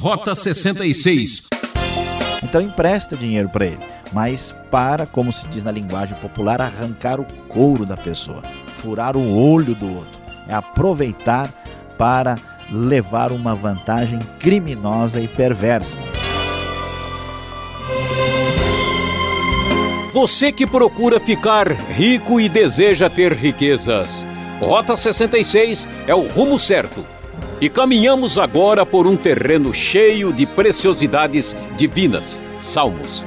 Rota 66. Então empresta dinheiro para ele, mas para, como se diz na linguagem popular, arrancar o couro da pessoa, furar o olho do outro. É aproveitar para levar uma vantagem criminosa e perversa. Você que procura ficar rico e deseja ter riquezas. Rota 66 é o rumo certo. E caminhamos agora por um terreno cheio de preciosidades divinas, salmos.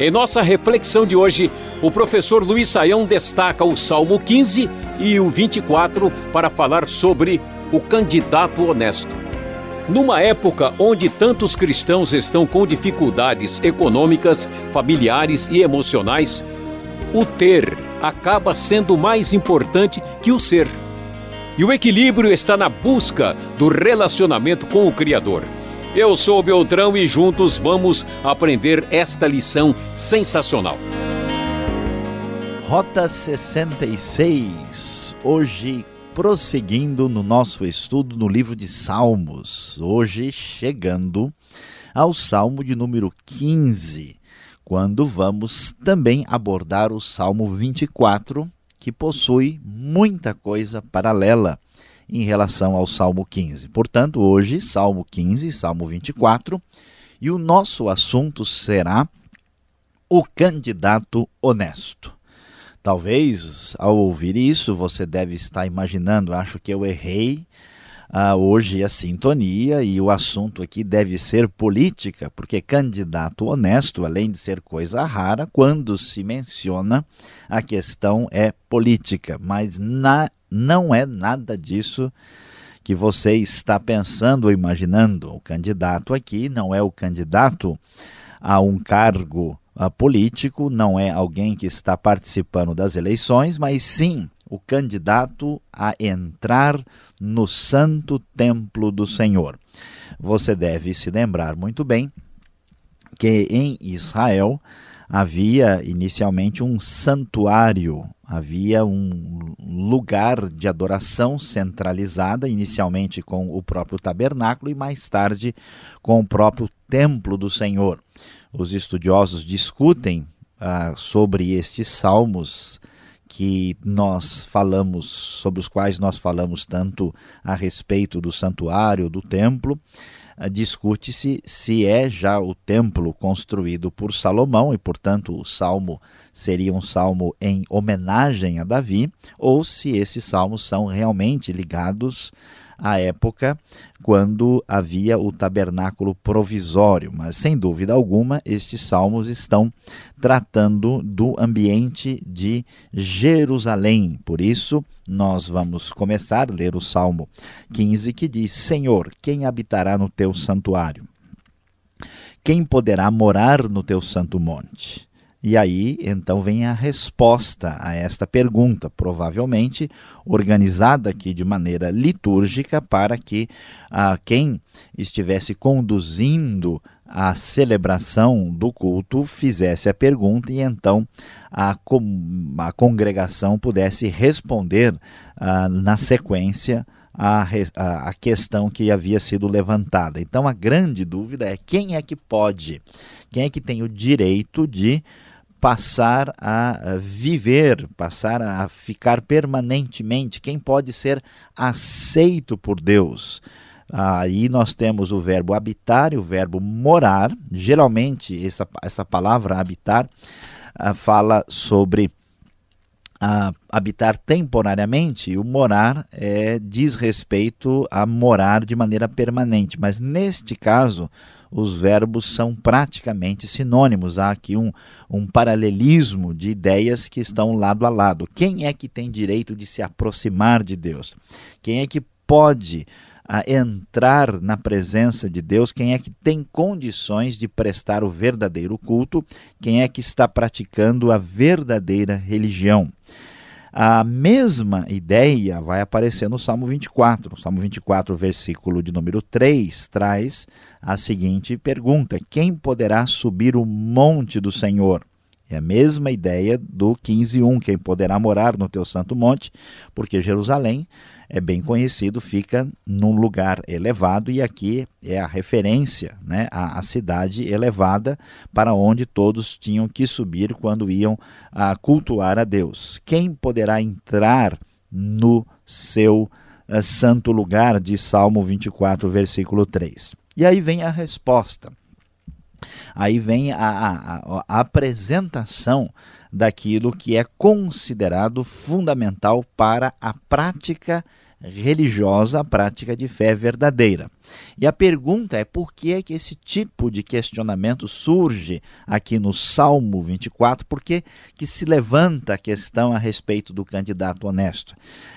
Em nossa reflexão de hoje, o professor Luiz Saião destaca o Salmo 15 e o 24 para falar sobre o candidato honesto. Numa época onde tantos cristãos estão com dificuldades econômicas, familiares e emocionais, o ter acaba sendo mais importante que o ser. E o equilíbrio está na busca do relacionamento com o Criador. Eu sou Beltrão e juntos vamos aprender esta lição sensacional. Rota 66. Hoje prosseguindo no nosso estudo no livro de Salmos, hoje chegando ao Salmo de número 15, quando vamos também abordar o Salmo 24, que possui muita coisa paralela em relação ao Salmo 15. Portanto, hoje, Salmo 15, Salmo 24, e o nosso assunto será o candidato honesto. Talvez ao ouvir isso você deve estar imaginando, acho que eu errei ah, hoje a sintonia e o assunto aqui deve ser política, porque candidato honesto, além de ser coisa rara, quando se menciona a questão é política, mas na, não é nada disso que você está pensando ou imaginando. O candidato aqui não é o candidato a um cargo político, não é alguém que está participando das eleições, mas sim o candidato a entrar no santo templo do Senhor. Você deve se lembrar muito bem que em Israel havia inicialmente um santuário, havia um lugar de adoração centralizada, inicialmente com o próprio tabernáculo e mais tarde com o próprio templo do Senhor os estudiosos discutem ah, sobre estes salmos que nós falamos, sobre os quais nós falamos tanto a respeito do santuário, do templo, ah, discute-se se é já o templo construído por Salomão e, portanto, o salmo seria um salmo em homenagem a Davi, ou se esses salmos são realmente ligados à época quando havia o tabernáculo provisório. Mas, sem dúvida alguma, estes salmos estão tratando do ambiente de Jerusalém. Por isso, nós vamos começar a ler o Salmo 15, que diz: Senhor, quem habitará no teu santuário? Quem poderá morar no teu santo monte? E aí, então, vem a resposta a esta pergunta, provavelmente organizada aqui de maneira litúrgica para que ah, quem estivesse conduzindo a celebração do culto fizesse a pergunta e então a, a congregação pudesse responder ah, na sequência a, a, questão que havia sido levantada. Então a grande dúvida é quem é que pode, quem é que tem o direito de passar a viver, passar a ficar permanentemente, quem pode ser aceito por Deus. Aí nós temos o verbo habitar e o verbo morar. Geralmente, essa, essa palavra habitar uh, fala sobre uh, habitar temporariamente, e o morar é, diz respeito a morar de maneira permanente. Mas neste caso, os verbos são praticamente sinônimos. Há aqui um, um paralelismo de ideias que estão lado a lado. Quem é que tem direito de se aproximar de Deus? Quem é que pode a entrar na presença de Deus, quem é que tem condições de prestar o verdadeiro culto, quem é que está praticando a verdadeira religião. A mesma ideia vai aparecer no Salmo 24. O Salmo 24, versículo de número 3, traz a seguinte pergunta: Quem poderá subir o monte do Senhor? É a mesma ideia do 15.1, quem poderá morar no teu santo monte, porque Jerusalém é bem conhecido, fica num lugar elevado e aqui é a referência, né, a cidade elevada para onde todos tinham que subir quando iam a cultuar a Deus. Quem poderá entrar no seu uh, santo lugar, de Salmo 24, versículo 3? E aí vem a resposta. Aí vem a, a, a apresentação daquilo que é considerado fundamental para a prática religiosa, a prática de fé verdadeira. E a pergunta é por que é que esse tipo de questionamento surge aqui no Salmo 24? Por que, que se levanta a questão a respeito do candidato honesto?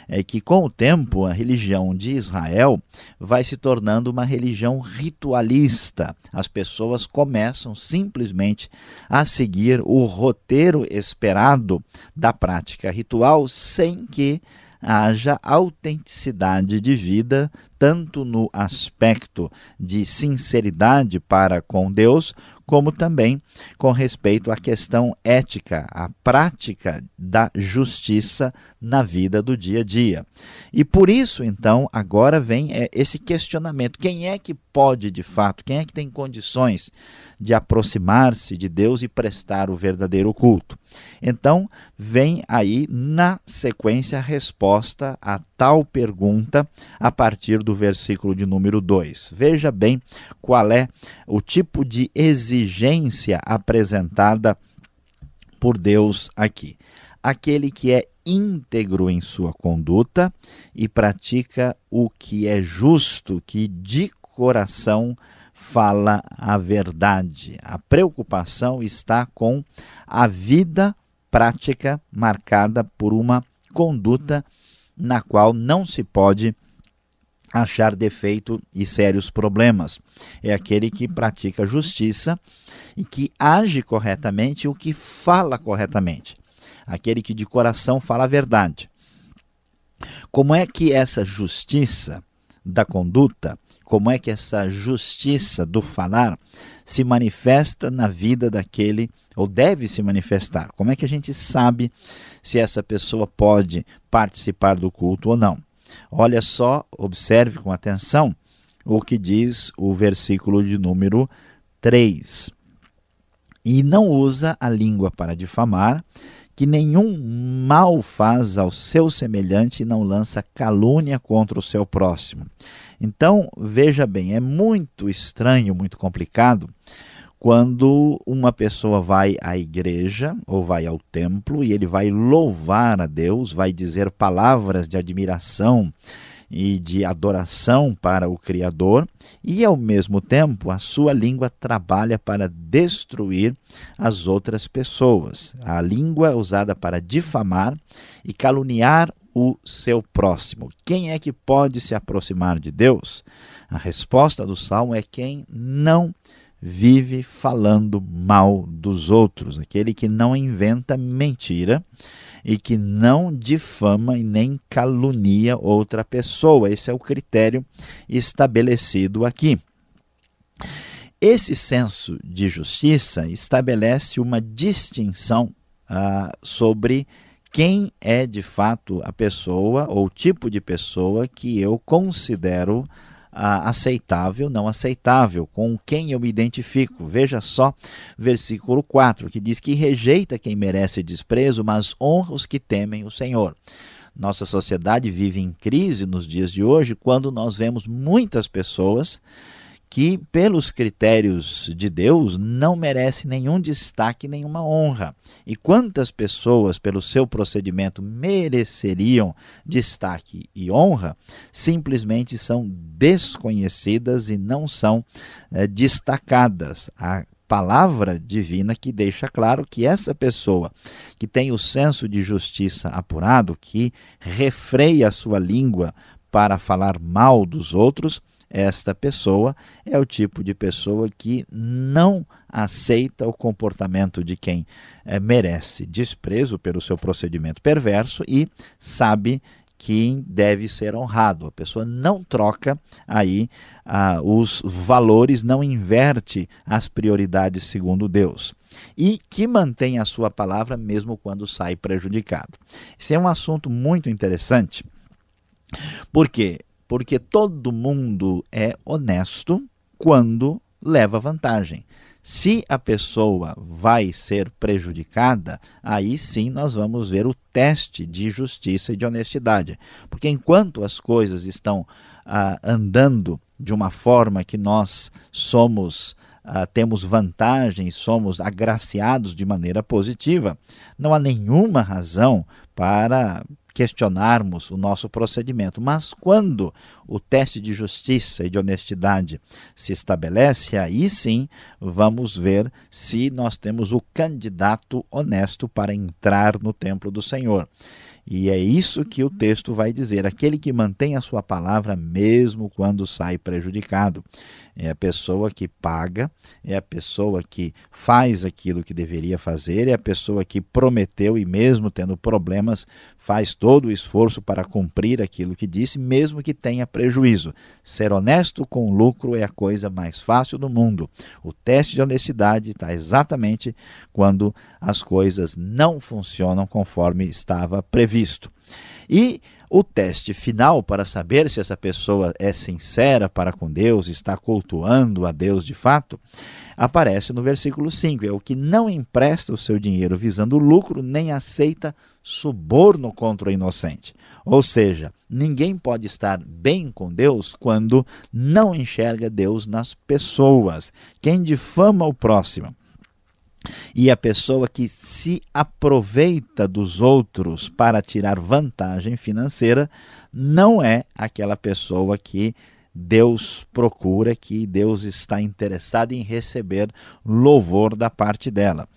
É que com o tempo a religião de Israel vai se tornando uma religião ritualista. As pessoas começam simplesmente a seguir o roteiro esperado da prática ritual sem que haja autenticidade de vida, tanto no aspecto de sinceridade para com Deus, como também com respeito à questão ética, à prática da justiça na vida do dia a dia. E por isso, então, agora vem é, esse questionamento: quem é que pode de fato, quem é que tem condições de aproximar-se de Deus e prestar o verdadeiro culto? Então, vem aí na sequência a resposta a tal pergunta a partir do versículo de número 2. Veja bem qual é o tipo de exigência apresentada por Deus aqui. Aquele que é íntegro em sua conduta e pratica o que é justo, que de coração fala a verdade. A preocupação está com a vida prática marcada por uma conduta na qual não se pode achar defeito e sérios problemas. É aquele que pratica justiça e que age corretamente o que fala corretamente. Aquele que de coração fala a verdade. Como é que essa justiça da conduta, como é que essa justiça do falar se manifesta na vida daquele, ou deve se manifestar? Como é que a gente sabe se essa pessoa pode participar do culto ou não? Olha só, observe com atenção o que diz o versículo de número 3. E não usa a língua para difamar, que nenhum mal faz ao seu semelhante e não lança calúnia contra o seu próximo. Então, veja bem, é muito estranho, muito complicado quando uma pessoa vai à igreja ou vai ao templo e ele vai louvar a Deus, vai dizer palavras de admiração e de adoração para o Criador, e ao mesmo tempo a sua língua trabalha para destruir as outras pessoas. A língua é usada para difamar e caluniar o seu próximo. Quem é que pode se aproximar de Deus? A resposta do salmo é quem não vive falando mal dos outros, aquele que não inventa mentira e que não difama e nem calunia outra pessoa. Esse é o critério estabelecido aqui. Esse senso de justiça estabelece uma distinção ah, sobre quem é de fato a pessoa ou tipo de pessoa que eu considero ah, aceitável, não aceitável, com quem eu me identifico. Veja só, versículo 4, que diz que rejeita quem merece desprezo, mas honra os que temem o Senhor. Nossa sociedade vive em crise nos dias de hoje quando nós vemos muitas pessoas que, pelos critérios de Deus, não merece nenhum destaque, nenhuma honra. E quantas pessoas, pelo seu procedimento, mereceriam destaque e honra, simplesmente são desconhecidas e não são é, destacadas. A palavra divina que deixa claro que essa pessoa que tem o senso de justiça apurado, que refreia a sua língua para falar mal dos outros, esta pessoa é o tipo de pessoa que não aceita o comportamento de quem é, merece desprezo pelo seu procedimento perverso e sabe que deve ser honrado. A pessoa não troca aí ah, os valores, não inverte as prioridades segundo Deus. E que mantém a sua palavra mesmo quando sai prejudicado. Esse é um assunto muito interessante. Por quê? Porque todo mundo é honesto quando leva vantagem. Se a pessoa vai ser prejudicada, aí sim nós vamos ver o teste de justiça e de honestidade. Porque enquanto as coisas estão ah, andando de uma forma que nós somos Uh, temos vantagens, somos agraciados de maneira positiva, não há nenhuma razão para questionarmos o nosso procedimento. Mas quando o teste de justiça e de honestidade se estabelece, aí sim vamos ver se nós temos o candidato honesto para entrar no templo do Senhor. E é isso que o texto vai dizer: aquele que mantém a sua palavra, mesmo quando sai prejudicado é a pessoa que paga, é a pessoa que faz aquilo que deveria fazer, é a pessoa que prometeu e, mesmo tendo problemas, faz todo o esforço para cumprir aquilo que disse, mesmo que tenha prejuízo. Ser honesto com lucro é a coisa mais fácil do mundo. O teste de honestidade está exatamente quando as coisas não funcionam conforme estava previsto. E o teste final para saber se essa pessoa é sincera para com Deus, está cultuando a Deus de fato, aparece no versículo 5. É o que não empresta o seu dinheiro visando lucro, nem aceita suborno contra o inocente. Ou seja, ninguém pode estar bem com Deus quando não enxerga Deus nas pessoas. Quem difama o próximo e a pessoa que se aproveita dos outros para tirar vantagem financeira não é aquela pessoa que Deus procura, que Deus está interessado em receber louvor da parte dela.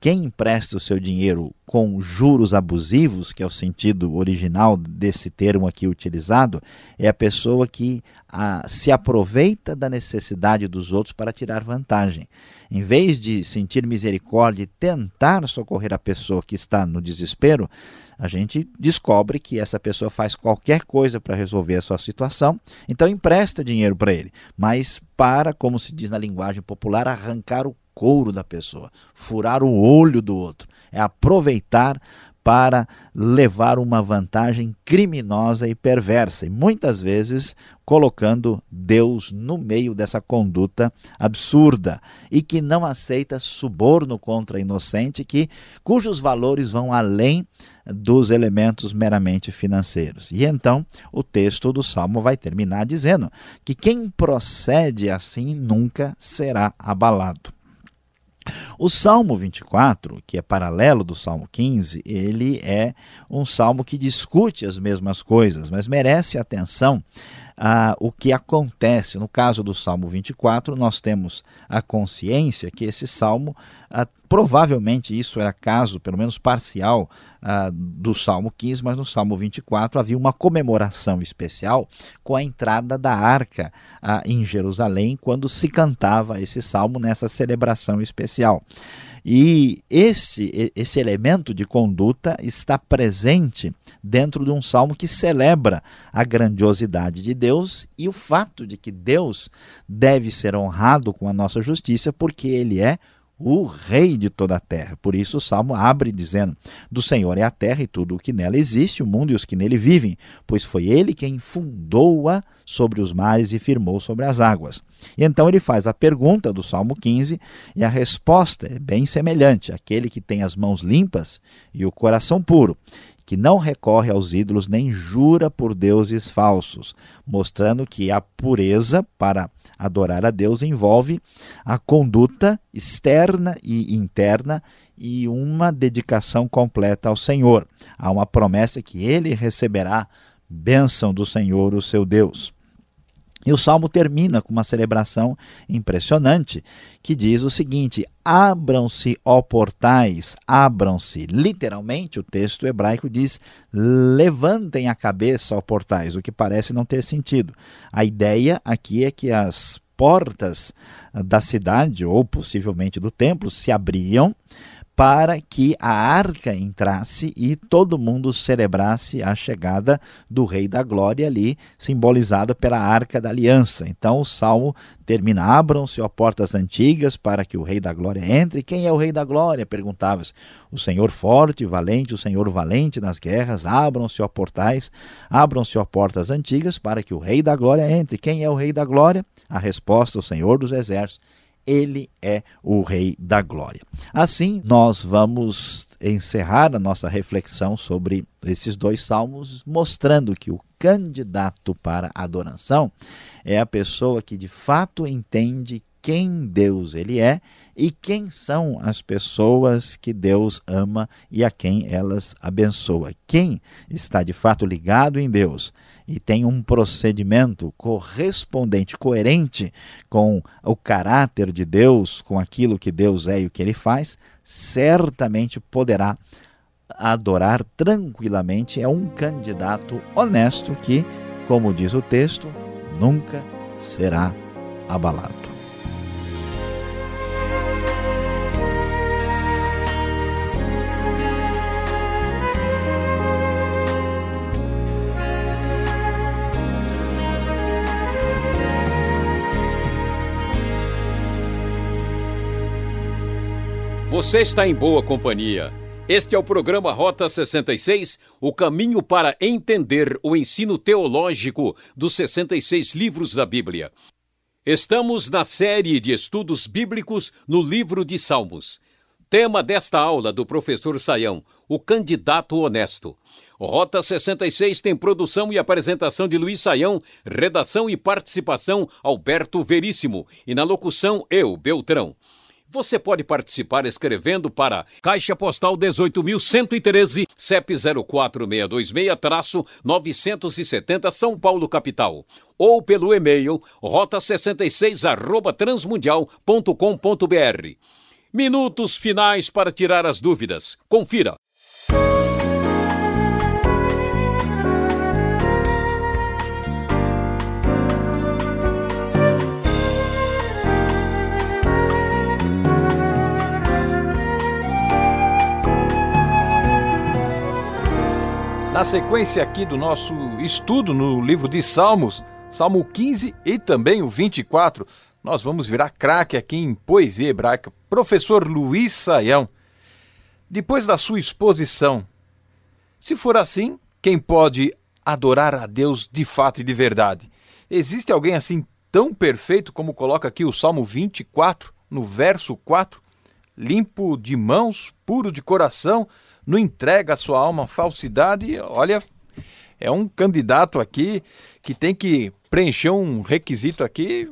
Quem empresta o seu dinheiro com juros abusivos, que é o sentido original desse termo aqui utilizado, é a pessoa que a, se aproveita da necessidade dos outros para tirar vantagem. Em vez de sentir misericórdia e tentar socorrer a pessoa que está no desespero, a gente descobre que essa pessoa faz qualquer coisa para resolver a sua situação, então empresta dinheiro para ele, mas para, como se diz na linguagem popular, arrancar o couro da pessoa, furar o olho do outro, é aproveitar para levar uma vantagem criminosa e perversa, e muitas vezes colocando Deus no meio dessa conduta absurda e que não aceita suborno contra inocente, que cujos valores vão além dos elementos meramente financeiros. E então o texto do Salmo vai terminar dizendo que quem procede assim nunca será abalado. O Salmo 24, que é paralelo do Salmo 15, ele é um salmo que discute as mesmas coisas, mas merece atenção ah, o que acontece. No caso do Salmo 24, nós temos a consciência que esse salmo, ah, provavelmente isso era caso, pelo menos parcial, ah, do Salmo 15, mas no Salmo 24 havia uma comemoração especial com a entrada da arca em Jerusalém, quando se cantava esse salmo nessa celebração especial. E esse, esse elemento de conduta está presente dentro de um salmo que celebra a grandiosidade de Deus e o fato de que Deus deve ser honrado com a nossa justiça, porque Ele é o Rei de toda a terra. Por isso o salmo abre dizendo: Do Senhor é a terra e tudo o que nela existe, o mundo e os que nele vivem, pois foi ele quem fundou-a sobre os mares e firmou sobre as águas. E então ele faz a pergunta do Salmo 15 e a resposta é bem semelhante: aquele que tem as mãos limpas e o coração puro que não recorre aos ídolos nem jura por deuses falsos, mostrando que a pureza para adorar a Deus envolve a conduta externa e interna e uma dedicação completa ao Senhor. Há uma promessa que ele receberá bênção do Senhor, o seu Deus. E o salmo termina com uma celebração impressionante que diz o seguinte: Abram-se, ó portais, abram-se. Literalmente, o texto hebraico diz: levantem a cabeça, ó portais, o que parece não ter sentido. A ideia aqui é que as portas da cidade, ou possivelmente do templo, se abriam para que a arca entrasse e todo mundo celebrasse a chegada do Rei da Glória ali, simbolizado pela arca da aliança. Então o salmo termina: Abram-se, ó portas antigas, para que o Rei da Glória entre. Quem é o Rei da Glória? perguntava-se. O Senhor forte valente, o Senhor valente nas guerras. Abram-se, ó portais, abram-se, ó portas antigas, para que o Rei da Glória entre. Quem é o Rei da Glória? A resposta: o Senhor dos Exércitos ele é o Rei da Glória. Assim, nós vamos encerrar a nossa reflexão sobre esses dois salmos, mostrando que o candidato para adoração é a pessoa que de fato entende quem Deus ele é e quem são as pessoas que Deus ama e a quem elas abençoa. Quem está de fato ligado em Deus e tem um procedimento correspondente, coerente com o caráter de Deus, com aquilo que Deus é e o que ele faz, certamente poderá adorar tranquilamente. É um candidato honesto que, como diz o texto, nunca será abalado. Você está em boa companhia. Este é o programa Rota 66, o caminho para entender o ensino teológico dos 66 livros da Bíblia. Estamos na série de estudos bíblicos no livro de Salmos. Tema desta aula do professor Saião, o candidato honesto. Rota 66 tem produção e apresentação de Luiz Saião, redação e participação Alberto Veríssimo e na locução eu, Beltrão. Você pode participar escrevendo para Caixa Postal 18.113, CEP 04626-970 São Paulo, capital. Ou pelo e-mail rota66 transmundial.com.br. Minutos finais para tirar as dúvidas. Confira. Na sequência aqui do nosso estudo no livro de Salmos, Salmo 15 e também o 24, nós vamos virar craque aqui em poesia hebraica. Professor Luiz Saião, depois da sua exposição, se for assim, quem pode adorar a Deus de fato e de verdade? Existe alguém assim tão perfeito como coloca aqui o Salmo 24, no verso 4? Limpo de mãos, puro de coração, não entrega a sua alma à falsidade, olha, é um candidato aqui que tem que preencher um requisito aqui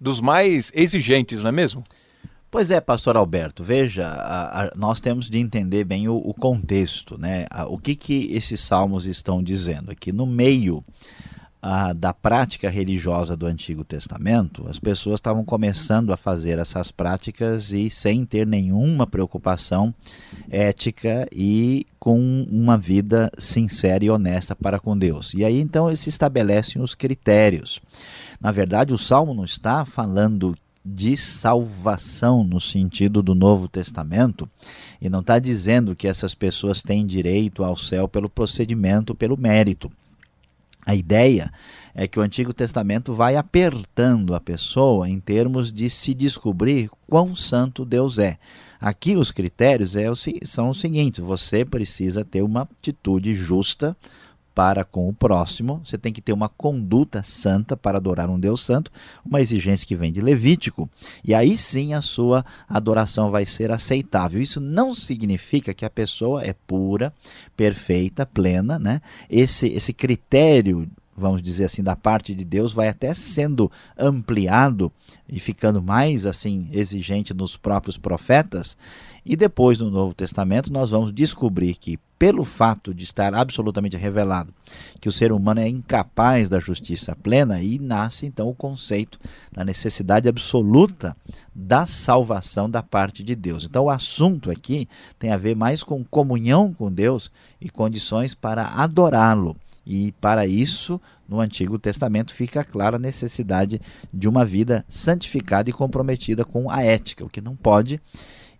dos mais exigentes, não é mesmo? Pois é, pastor Alberto, veja, a, a, nós temos de entender bem o, o contexto, né? A, o que, que esses salmos estão dizendo aqui. No meio a, da prática religiosa do Antigo Testamento, as pessoas estavam começando a fazer essas práticas e sem ter nenhuma preocupação ética e com uma vida sincera e honesta para com Deus. E aí então se estabelecem os critérios. Na verdade, o Salmo não está falando de salvação no sentido do Novo Testamento e não está dizendo que essas pessoas têm direito ao céu pelo procedimento, pelo mérito. A ideia é que o Antigo Testamento vai apertando a pessoa em termos de se descobrir quão santo Deus é. Aqui os critérios é são os seguintes: você precisa ter uma atitude justa para com o próximo, você tem que ter uma conduta santa para adorar um Deus santo, uma exigência que vem de Levítico, e aí sim a sua adoração vai ser aceitável. Isso não significa que a pessoa é pura, perfeita, plena, né? Esse esse critério vamos dizer assim, da parte de Deus, vai até sendo ampliado e ficando mais assim exigente nos próprios profetas. E depois no Novo Testamento nós vamos descobrir que pelo fato de estar absolutamente revelado que o ser humano é incapaz da justiça plena e nasce então o conceito da necessidade absoluta da salvação da parte de Deus. Então o assunto aqui tem a ver mais com comunhão com Deus e condições para adorá-lo. E para isso, no Antigo Testamento fica clara a necessidade de uma vida santificada e comprometida com a ética, o que não pode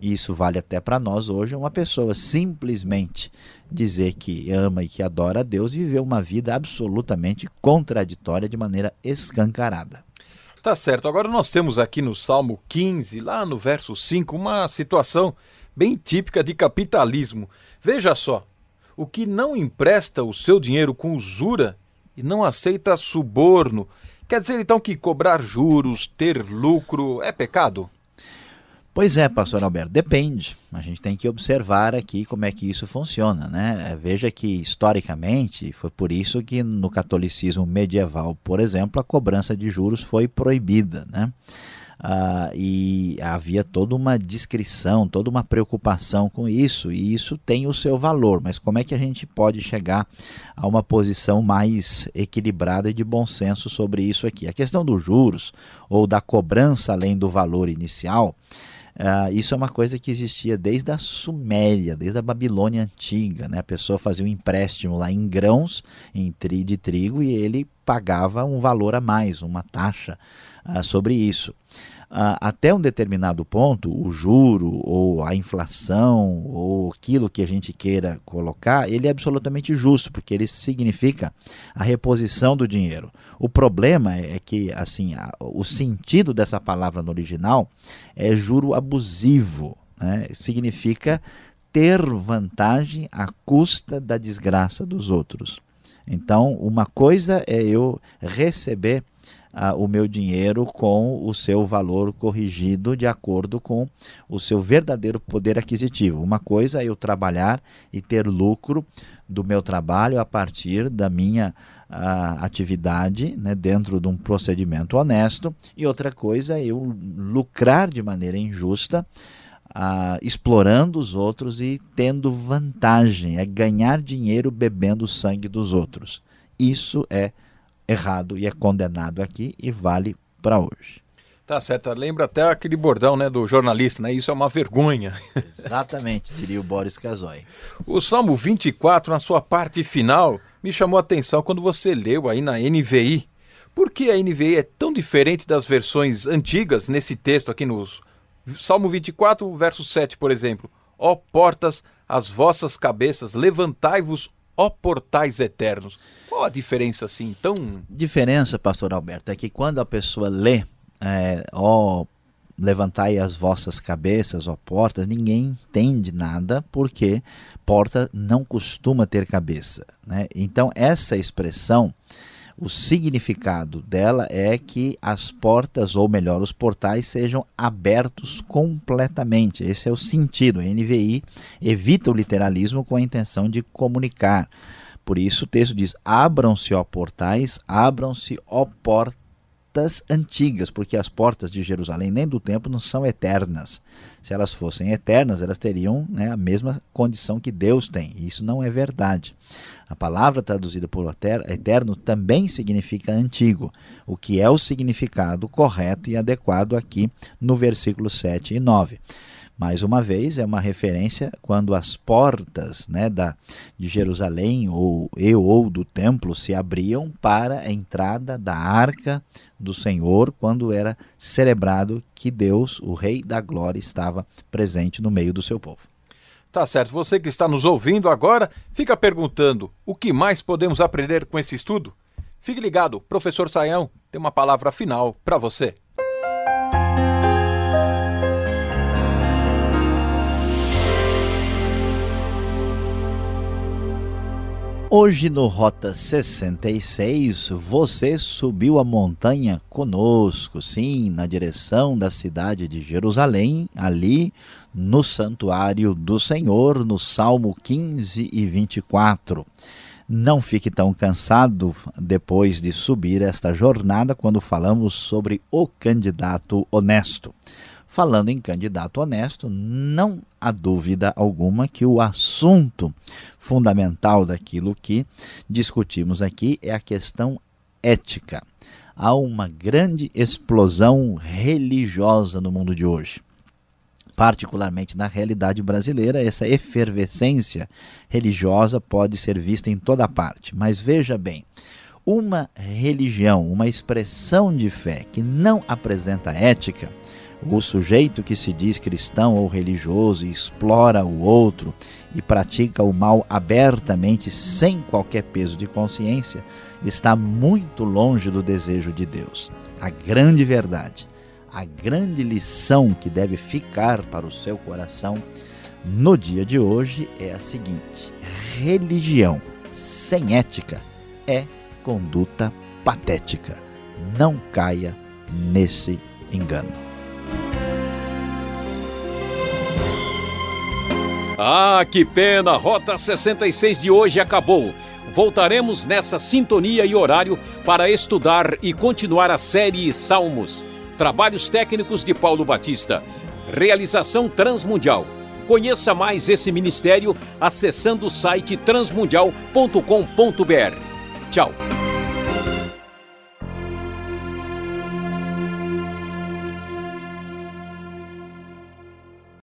E isso vale até para nós hoje, uma pessoa simplesmente dizer que ama e que adora a Deus e viver uma vida absolutamente contraditória de maneira escancarada. Tá certo. Agora nós temos aqui no Salmo 15, lá no verso 5, uma situação bem típica de capitalismo. Veja só: o que não empresta o seu dinheiro com usura e não aceita suborno, quer dizer então que cobrar juros, ter lucro, é pecado? Pois é, pastor Alberto, depende. A gente tem que observar aqui como é que isso funciona, né? Veja que historicamente foi por isso que no catolicismo medieval, por exemplo, a cobrança de juros foi proibida, né? Ah, e havia toda uma descrição, toda uma preocupação com isso, e isso tem o seu valor, mas como é que a gente pode chegar a uma posição mais equilibrada e de bom senso sobre isso aqui? A questão dos juros ou da cobrança além do valor inicial. Uh, isso é uma coisa que existia desde a Suméria, desde a Babilônia antiga. Né? A pessoa fazia um empréstimo lá em grãos em tri de trigo e ele pagava um valor a mais, uma taxa uh, sobre isso até um determinado ponto, o juro ou a inflação ou aquilo que a gente queira colocar, ele é absolutamente justo, porque ele significa a reposição do dinheiro. O problema é que assim, o sentido dessa palavra no original é juro abusivo, né? significa ter vantagem à custa da desgraça dos outros. Então, uma coisa é eu receber o meu dinheiro com o seu valor corrigido de acordo com o seu verdadeiro poder aquisitivo. Uma coisa é eu trabalhar e ter lucro do meu trabalho a partir da minha atividade né, dentro de um procedimento honesto, e outra coisa é eu lucrar de maneira injusta. Explorando os outros e tendo vantagem, é ganhar dinheiro bebendo o sangue dos outros. Isso é errado e é condenado aqui e vale para hoje. Tá certo, lembra até aquele bordão né, do jornalista, né? Isso é uma vergonha. Exatamente, diria o Boris Casoy. O Salmo 24, na sua parte final, me chamou a atenção quando você leu aí na NVI. Por que a NVI é tão diferente das versões antigas nesse texto aqui no Salmo 24, verso 7, por exemplo? Ó portas, as vossas cabeças, levantai-vos, ó portais eternos. Qual a diferença assim tão. Diferença, pastor Alberto, é que quando a pessoa lê, é, ó, levantai as vossas cabeças, ó portas, ninguém entende nada, porque porta não costuma ter cabeça. Né? Então, essa expressão, o significado dela é que as portas, ou melhor, os portais, sejam abertos completamente. Esse é o sentido. A NVI evita o literalismo com a intenção de comunicar. Por isso o texto diz: abram-se, ó portais, abram-se, ó portas antigas, porque as portas de Jerusalém nem do templo não são eternas. Se elas fossem eternas, elas teriam né, a mesma condição que Deus tem. E isso não é verdade. A palavra traduzida por eterno também significa antigo, o que é o significado correto e adequado aqui no versículo 7 e 9. Mais uma vez, é uma referência quando as portas né, da, de Jerusalém ou, e ou do templo se abriam para a entrada da arca do Senhor, quando era celebrado que Deus, o Rei da Glória, estava presente no meio do seu povo. Tá certo. Você que está nos ouvindo agora, fica perguntando o que mais podemos aprender com esse estudo? Fique ligado, professor Saião tem uma palavra final para você. Hoje no Rota 66, você subiu a montanha conosco, sim, na direção da cidade de Jerusalém, ali no santuário do Senhor, no Salmo 15 e 24. Não fique tão cansado depois de subir esta jornada quando falamos sobre o candidato honesto. Falando em candidato honesto, não há dúvida alguma que o assunto fundamental daquilo que discutimos aqui é a questão ética. Há uma grande explosão religiosa no mundo de hoje. Particularmente na realidade brasileira, essa efervescência religiosa pode ser vista em toda parte. Mas veja bem, uma religião, uma expressão de fé que não apresenta ética, O sujeito que se diz cristão ou religioso e explora o outro e pratica o mal abertamente, sem qualquer peso de consciência, está muito longe do desejo de Deus. A grande verdade, a grande lição que deve ficar para o seu coração no dia de hoje é a seguinte: religião sem ética é conduta patética. Não caia nesse engano. Ah, que pena! Rota 66 de hoje acabou. Voltaremos nessa sintonia e horário para estudar e continuar a série Salmos. Trabalhos técnicos de Paulo Batista. Realização Transmundial. Conheça mais esse ministério acessando o site transmundial.com.br. Tchau.